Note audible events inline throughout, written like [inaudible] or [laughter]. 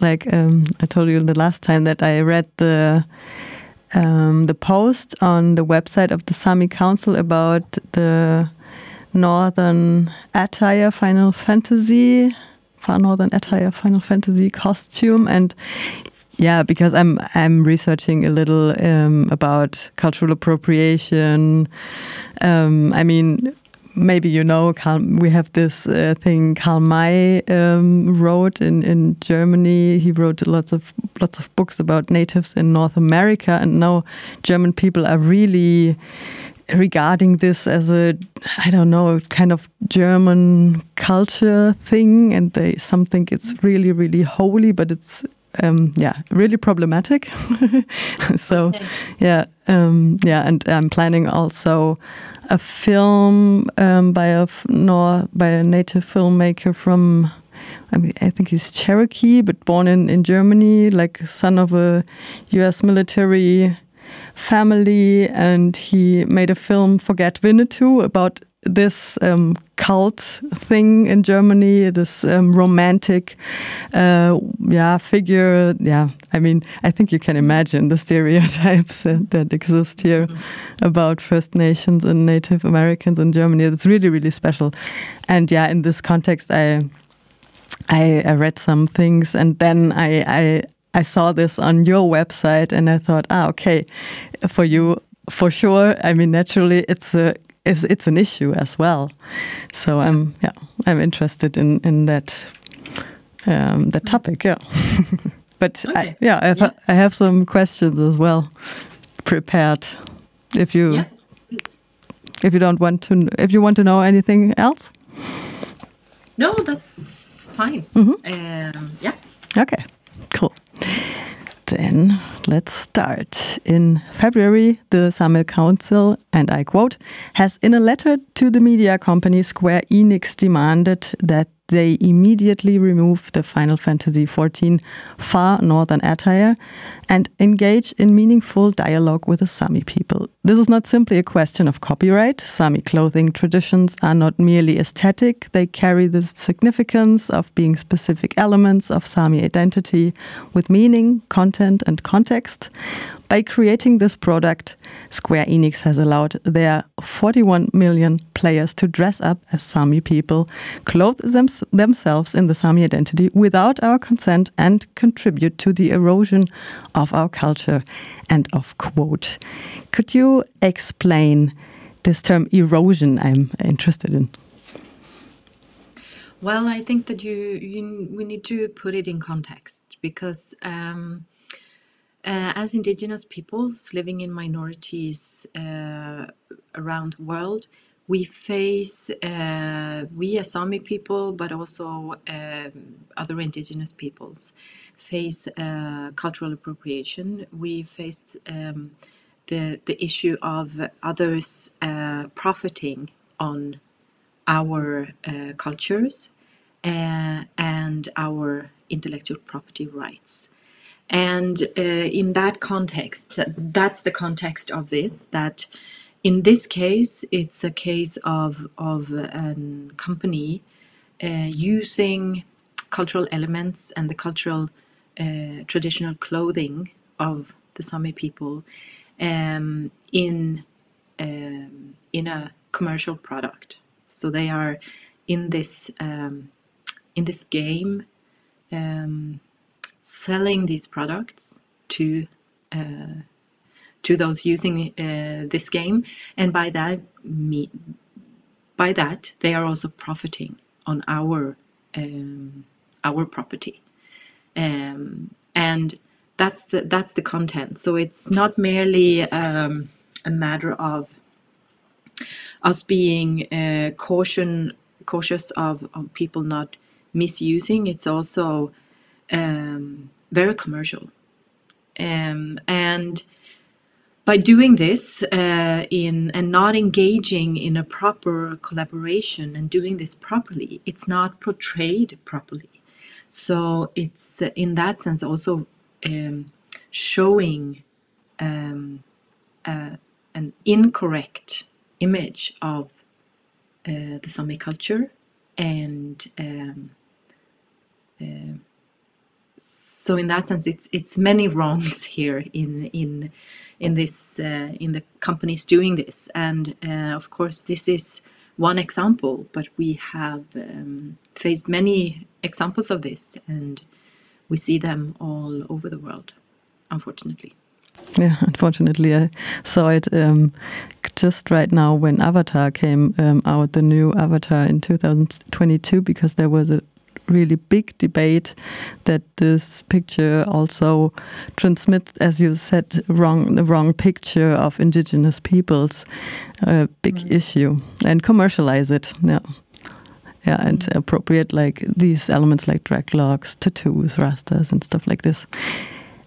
like um, I told you the last time that I read the um, the post on the website of the Sami Council about the Northern Attire Final Fantasy, Far Northern Attire Final Fantasy costume, and yeah, because I'm I'm researching a little um, about cultural appropriation. Um, I mean, maybe you know, Karl, we have this uh, thing Karl May um, wrote in, in Germany. He wrote lots of lots of books about natives in North America, and now German people are really regarding this as a I don't know kind of German culture thing, and they some think it's really really holy, but it's um, yeah, really problematic. [laughs] so, [laughs] yeah, um, yeah, and I'm planning also a film um, by a nor by a native filmmaker from. I mean, I think he's Cherokee, but born in, in Germany, like son of a U.S. military family, and he made a film Forget Winnetou about this um, cult thing in Germany, this um, romantic, uh, yeah, figure. Yeah, I mean, I think you can imagine the stereotypes [laughs] that, that exist here mm -hmm. about First Nations and Native Americans in Germany. It's really, really special. And yeah, in this context, I I, I read some things, and then I, I I saw this on your website, and I thought, ah, okay, for you for sure. I mean, naturally, it's a it's, it's an issue as well. So I'm yeah I'm interested in in that um, that topic. Yeah, [laughs] but okay. I, yeah, I have, yeah. I have some questions as well prepared. If you yeah, if you don't want to if you want to know anything else. No, that's fine. Mm -hmm. um, yeah. Okay. Cool. Then let's start. In February, the Sami Council, and I quote, has in a letter to the media company Square Enix demanded that they immediately remove the Final Fantasy XIV Far Northern attire and engage in meaningful dialogue with the Sami people. This is not simply a question of copyright. Sami clothing traditions are not merely aesthetic, they carry the significance of being specific elements of Sami identity with meaning, content, and context. By creating this product, Square Enix has allowed their 41 million players to dress up as Sami people, clothe them themselves in the Sami identity without our consent, and contribute to the erosion of our culture. End of quote. Could you explain this term erosion I'm interested in? Well, I think that you, you we need to put it in context because um, uh, as indigenous peoples living in minorities uh, around the world, we face, uh, we as Sami people, but also um, other indigenous peoples, face uh, cultural appropriation. We face um, the, the issue of others uh, profiting on our uh, cultures and our intellectual property rights. And uh, in that context, that's the context of this, that in this case, it's a case of, of a company uh, using cultural elements and the cultural uh, traditional clothing of the Sami people um, in, um, in a commercial product. So they are in this, um, in this game um, selling these products to uh, to those using uh, this game, and by that me by that they are also profiting on our um, our property, um, and that's the that's the content. So it's not merely um, a matter of us being uh, caution cautious of, of people not misusing. It's also um, very commercial. Um, and by doing this uh, in and not engaging in a proper collaboration and doing this properly, it's not portrayed properly. So it's uh, in that sense also um, showing um, uh, an incorrect image of uh, the Sami culture and um, uh, so in that sense, it's it's many wrongs here in in in this uh, in the companies doing this, and uh, of course this is one example, but we have um, faced many examples of this, and we see them all over the world, unfortunately. Yeah, unfortunately, I saw it um, just right now when Avatar came um, out, the new Avatar in 2022, because there was a really big debate that this picture also transmits, as you said, wrong the wrong picture of indigenous peoples, a big right. issue, and commercialize it. Yeah. Yeah, and mm. appropriate like these elements like drag dreadlocks, tattoos, rastas, and stuff like this.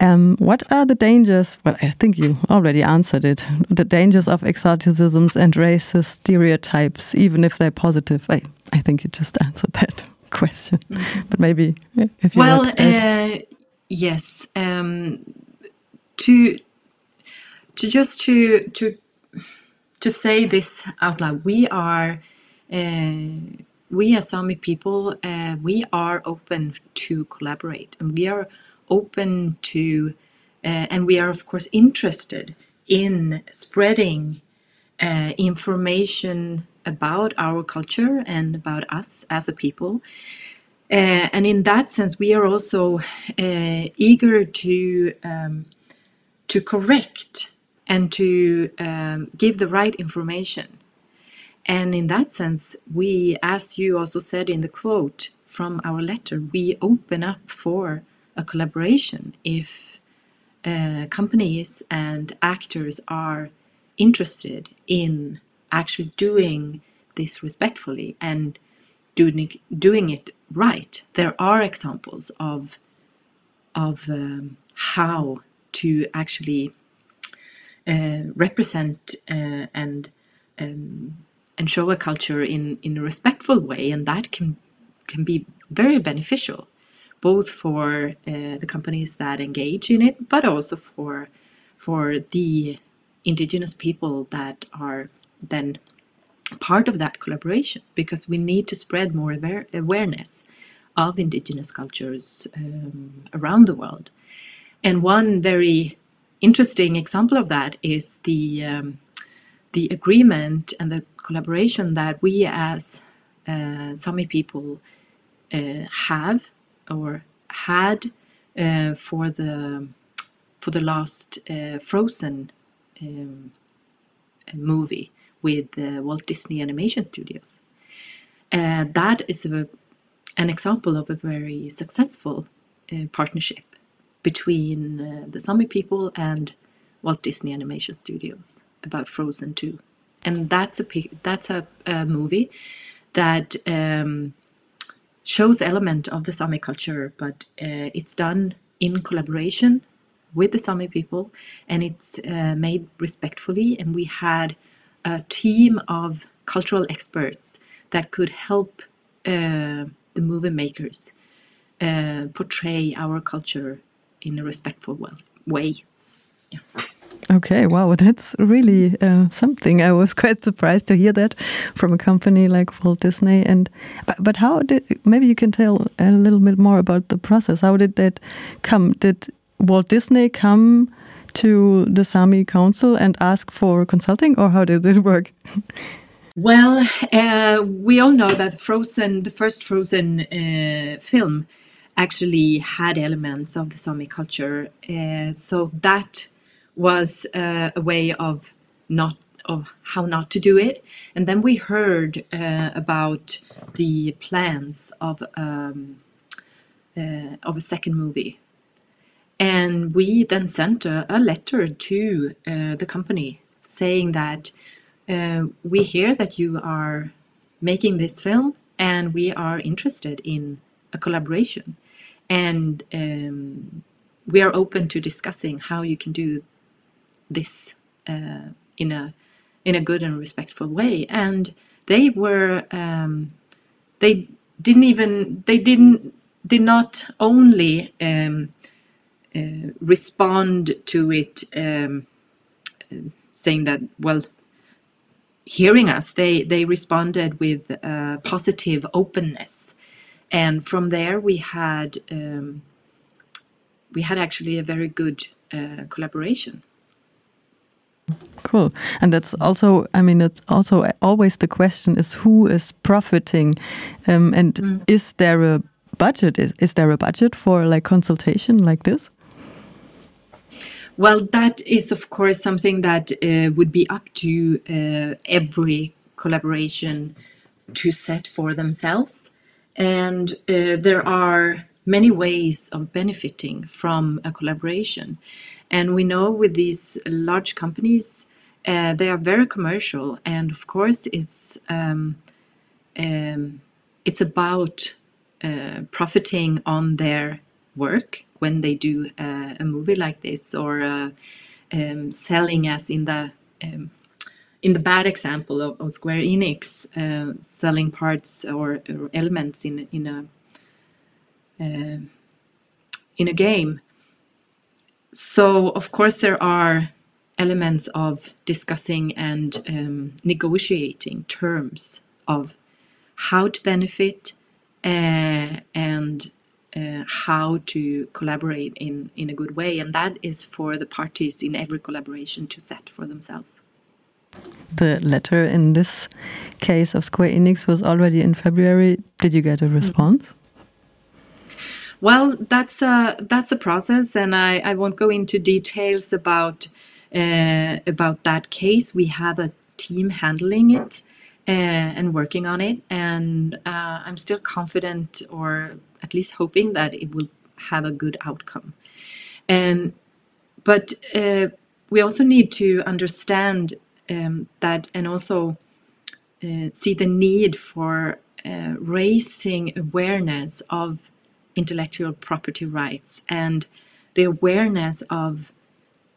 Um, what are the dangers? Well, I think you already answered it. The dangers of exoticisms and racist stereotypes, even if they're positive. I, I think you just [laughs] answered that question. Mm -hmm. But maybe if you well, uh, yes. Um, to to just to to to say this out loud, we are. Uh, we as Sami people, uh, we are open to collaborate, and we are open to, uh, and we are of course interested in spreading uh, information about our culture and about us as a people. Uh, and in that sense, we are also uh, eager to um, to correct and to um, give the right information. And in that sense, we, as you also said in the quote from our letter, we open up for a collaboration if uh, companies and actors are interested in actually doing this respectfully and doing doing it right. There are examples of of um, how to actually uh, represent uh, and um, and show a culture in in a respectful way, and that can can be very beneficial both for uh, the companies that engage in it, but also for for the indigenous people that are then part of that collaboration because we need to spread more aware awareness of indigenous cultures um, around the world. And one very interesting example of that is the um, the agreement and the collaboration that we as uh, Sami people uh, have or had uh, for the for the last uh, Frozen um, movie with Walt Disney Animation Studios. Uh, that is a, an example of a very successful uh, partnership between uh, the Sami people and Walt Disney Animation Studios about Frozen 2. And that's a that's a, a movie that um, shows element of the Sami culture, but uh, it's done in collaboration with the Sami people, and it's uh, made respectfully. And we had a team of cultural experts that could help uh, the movie makers uh, portray our culture in a respectful way. Yeah. Okay, wow, that's really uh, something. I was [laughs] quite surprised to hear that from a company like Walt Disney. And but, but how did maybe you can tell a little bit more about the process? How did that come? Did Walt Disney come to the Sami Council and ask for consulting, or how did it work? Well, uh, we all know that Frozen, the first Frozen uh, film, actually had elements of the Sami culture. Uh, so that was uh, a way of not of how not to do it. And then we heard uh, about the plans of um, uh, of a second movie, and we then sent a, a letter to uh, the company saying that uh, we hear that you are making this film, and we are interested in a collaboration, and um, we are open to discussing how you can do this uh, in a in a good and respectful way. And they were um, they didn't even they didn't did not only um, respond to it um, saying that well hearing us they they responded with uh, positive openness and from there we had um, we had actually a very good uh, collaboration. Cool. And that's also, I mean, it's also always the question is who is profiting? Um, and mm. is there a budget? Is, is there a budget for like consultation like this? Well, that is, of course, something that uh, would be up to uh, every collaboration to set for themselves. And uh, there are many ways of benefiting from a collaboration. And we know with these large companies, uh, they are very commercial, and of course, it's um, um, it's about uh, profiting on their work when they do uh, a movie like this, or uh, um, selling, as in the um, in the bad example of, of Square Enix, uh, selling parts or, or, elements in in a uh, in a game. So of course there are elements of discussing and um, negotiating terms of how to benefit uh, and uh, how to collaborate in, in a good way. And that is for the parties in every collaboration to set for themselves. The letter in this case of Square Enix was already in February. Did you get a response? Well, that's a that's a process, and I, I won't go into details about uh, about that case. We have a team handling it and working on it, and uh, I'm still confident, or at least hoping that it will have a good outcome. And but uh, we also need to understand um, that, and also uh, see the need for uh, raising awareness of intellectual property rights and the awareness of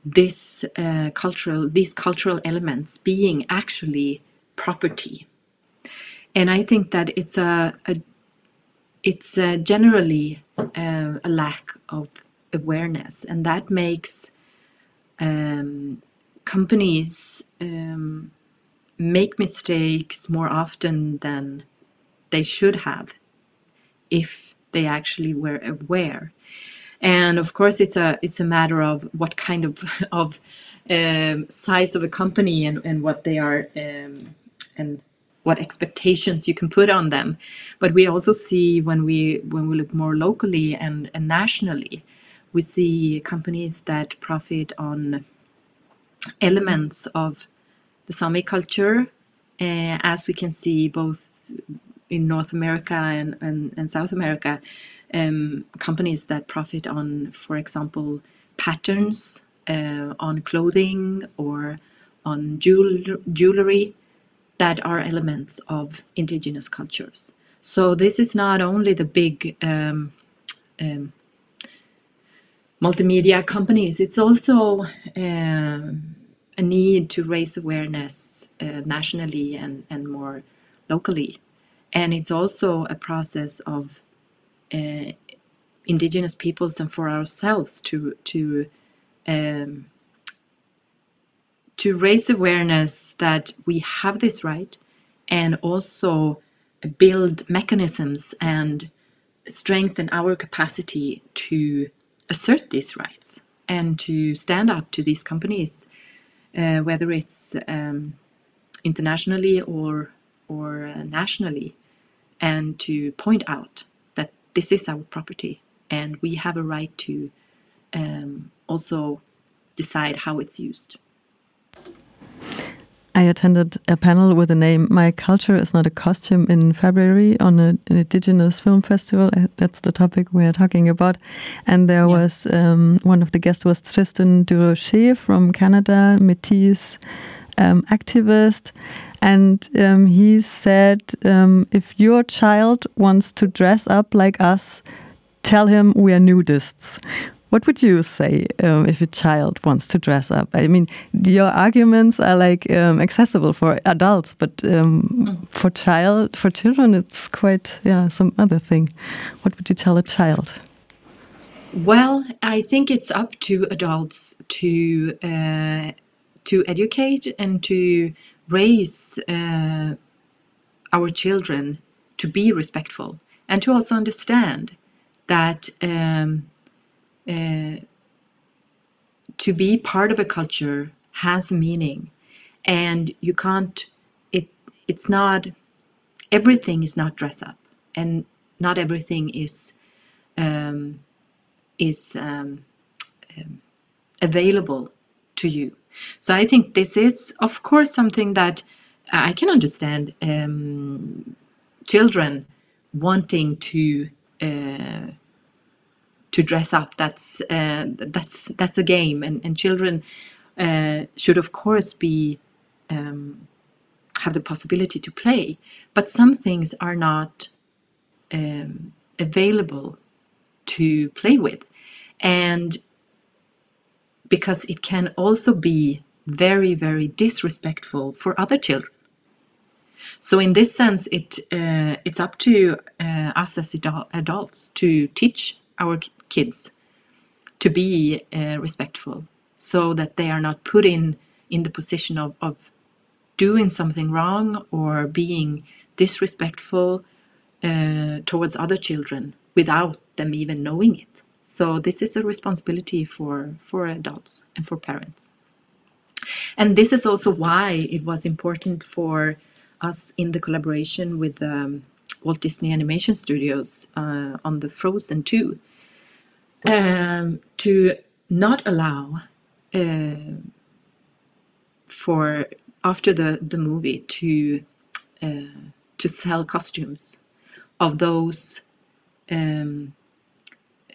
this uh, cultural these cultural elements being actually property. And i think that it's a, a it's a generally uh, a lack of awareness and that makes um, companies um, make mistakes more often than they should have if they actually were aware. And of course it's a it's a matter of what kind of [laughs] of um, size of a company and, and what they are um, and what expectations you can put on them. But we also see when we when we look more locally and, and nationally we see companies that profit on elements of the Sami culture uh, as we can see both in North America and, and, and South America um, companies that profit on, for example, patterns uh, on clothing or on jewel- jewelry that are elements of indigenous cultures. So this is not only the big um, um, multimedia companies, it's also uh, a need to raise awareness uh, nationally and, and more locally. And it's also a process of uh, indigenous peoples and for ourselves to to um, to raise awareness that we have this right and also build mechanisms and strengthen our capacity to assert these rights and to stand up to these companies, uh, whether it's um, internationally or or uh, nationally, and to point out that this is our property and we have a right to um, also decide how it's used. I attended a panel with the name My Culture is Not a Costume in February on a, an Indigenous Film Festival. Uh, that's the topic we're talking about. And there yeah. was um, one of the guests was Tristan Durocher from Canada, Métis um, activist. And um, he said, um, if your child wants to dress up like us, tell him we are nudists. What would you say um, if a child wants to dress up? I mean, your arguments are like um, accessible for adults, but um, mm. for child for children, it's quite yeah some other thing. What would you tell a child? Well, I think it's up to adults to uh, to educate and to raise uh, our children to be respectful and to also understand that um, uh, to be part of a culture has meaning, and you can't. It it's not everything is not dress up, and not everything is um, is um, um, available to you. So I think this is, of course, something that I can understand um, children wanting to uh, to dress up. That's uh, that's that's a game, and and children uh, should of course be um, have the possibility to play. But some things are not um, available to play with, and because it can also be very very disrespectful for other children so in this sense, it uh, it's up to uh, us as adults to teach our kids to be uh, respectful, so that they are not put in in the position of, of doing something wrong or being disrespectful uh, towards other children without them even knowing it. So this is a responsibility for for adults and for parents. And this is also why it was important for us in the collaboration with um, Walt Disney Animation Studios uh, on the Frozen 2 um, to not allow uh, for after the, the movie to uh, to sell costumes of those um,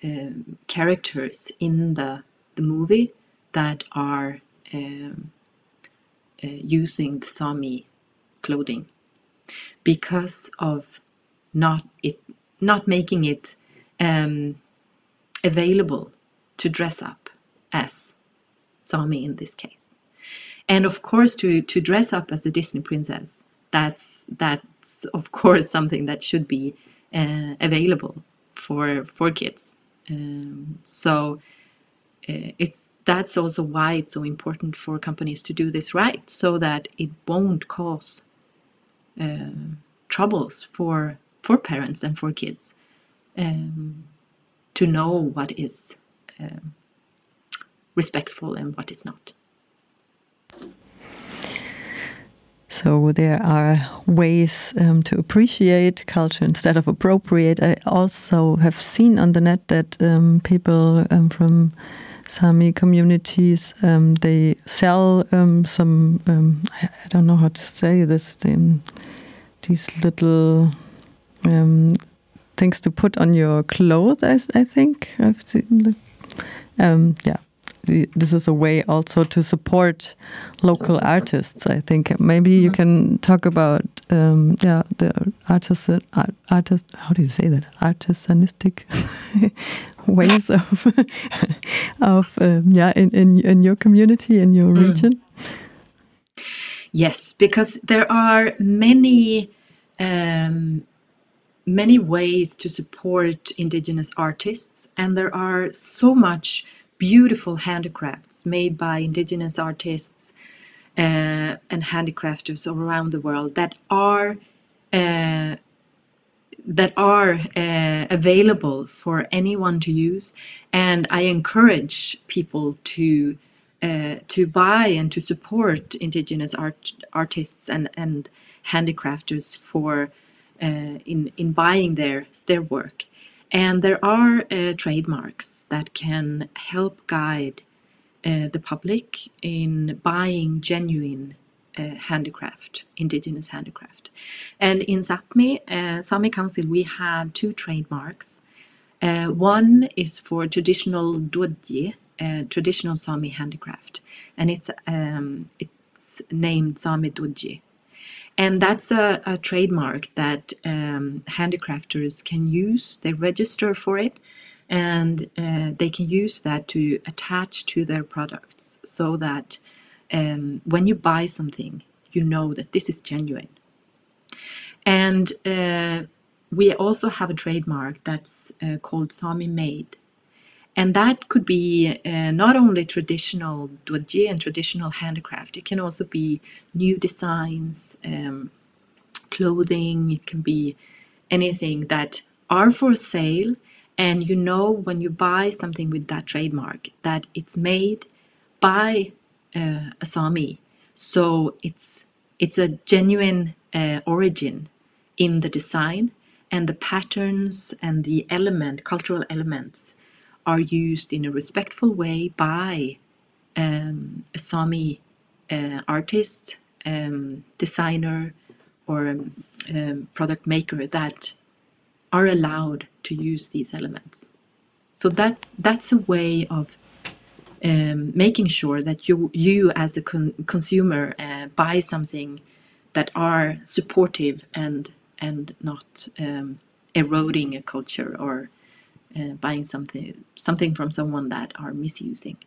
um characters in the the movie that are um, uh, using the Sami clothing because of not it not making it um, available to dress up as Sami in this case. And of course to, to dress up as a Disney princess, that's that's of [laughs] course something that should be uh, available for for kids. Um, so uh, it's that's also why it's so important for companies to do this right, so that it won't cause uh, troubles for for parents and for kids um, to know what is um, respectful and what is not. So there are ways um, to appreciate culture instead of appropriate. I also have seen on the net that um, people um, from Sami communities um, they sell um, some um, I, don't know how to say this these little things to put on your clothes. I, I think I've seen. Um, yeah, this is a way also to support local artists. I think maybe you can talk about um, yeah the artist art, artist. How do you say that? Artisanistic [laughs] ways of [laughs] of um, yeah in, in in your community in your mm. region. Yes, because there are many um, many ways to support indigenous artists, and there are so much beautiful handicrafts made by indigenous artists uh, and handicrafters around the world that are uh, that are uh, available for anyone to use. And i encourage people to uh, to buy and to support indigenous art artists and and handicrafters for in in buying their their work and there are uh, trademarks that can help guide uh, the public in buying genuine uh, handicraft, indigenous handicraft. And in Sapmi, uh, Sami Council, we have two trademarks. Uh, one is for traditional duodji, uh, traditional Sami handicraft, and it's um, it's named Sami duodji. And that's a, a trademark that um, handicrafters can use. They register for it and uh, they can use that to attach to their products so that um, when you buy something, you know that this is genuine. And uh, we also have a trademark that's uh, called Sami Made. And that could be uh, not only traditional duodji and traditional handicraft, it can also be new designs, um, clothing, it can be anything that are for sale. And you know when you buy something with that trademark that it's made by uh, a Sami, so it's it's a genuine uh, origin in the design, and the patterns and the element, cultural elements, are used in a respectful way by um, a Sami uh, artist, um, designer, or um, um, product maker that are allowed to use these elements. So that that's a way of um, making sure that you you as a con- consumer uh, buy something that are supportive and and not um, eroding a culture or uh, buying something something from someone that are misusing.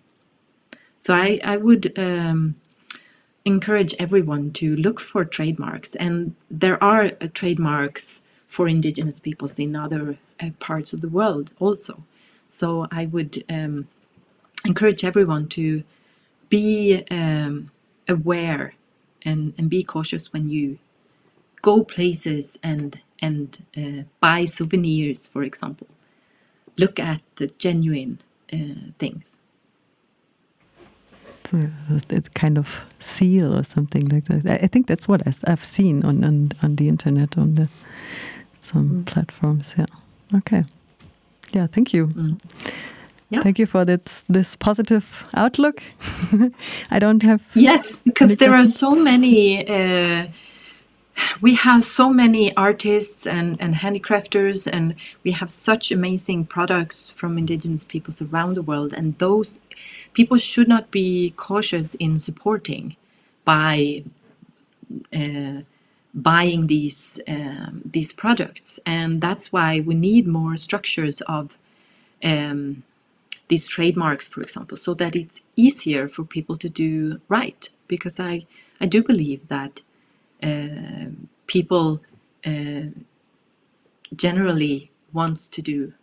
So I I would um, encourage everyone to look for trademarks, and there are uh, trademarks for indigenous peoples in other uh, parts of the world also. So I would um, encourage everyone to be um, aware and, and be cautious when you go places and and uh, buy souvenirs, for example. Look at the genuine uh, things. it's kind of seal or something like that. I think that's what I've seen on on, on the internet on the some mm. platforms. Yeah. Okay. Yeah. Thank you. Mm. Yeah. Thank you for this this positive outlook. [laughs] I don't have yes, because there are so many. Uh, we have so many artists and, and handicrafters, and we have such amazing products from indigenous peoples around the world. And those people should not be cautious in supporting by uh, buying these um, these products, and that's why we need more structures of um, these trademarks, for example, so that it's easier for people to do right. Because I I do believe that people uh, generally wants to do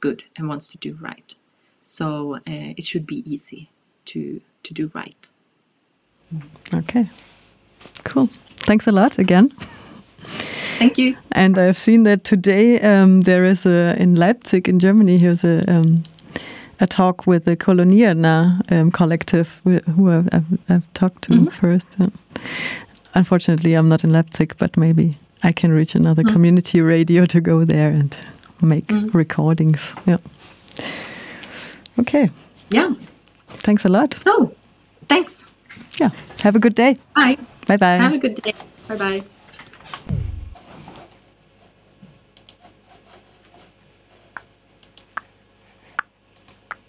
good and wants to do right. So uh, it should be easy to to do right. Okay, cool. Thanks a lot again. Thank you. And I've seen that today um, there is a in Leipzig in Germany. Here's a um, a talk with the Kolonierna um, collective who I've, I've, I've talked to mm -hmm. first. Yeah. Unfortunately, I'm not in Leipzig, but maybe I can reach another mm. community radio to go there and make mm. recordings. Yeah. Okay. Yeah. Thanks a lot. So, thanks. Yeah. Have a good day. Bye. Bye bye. Have a good day. Bye bye.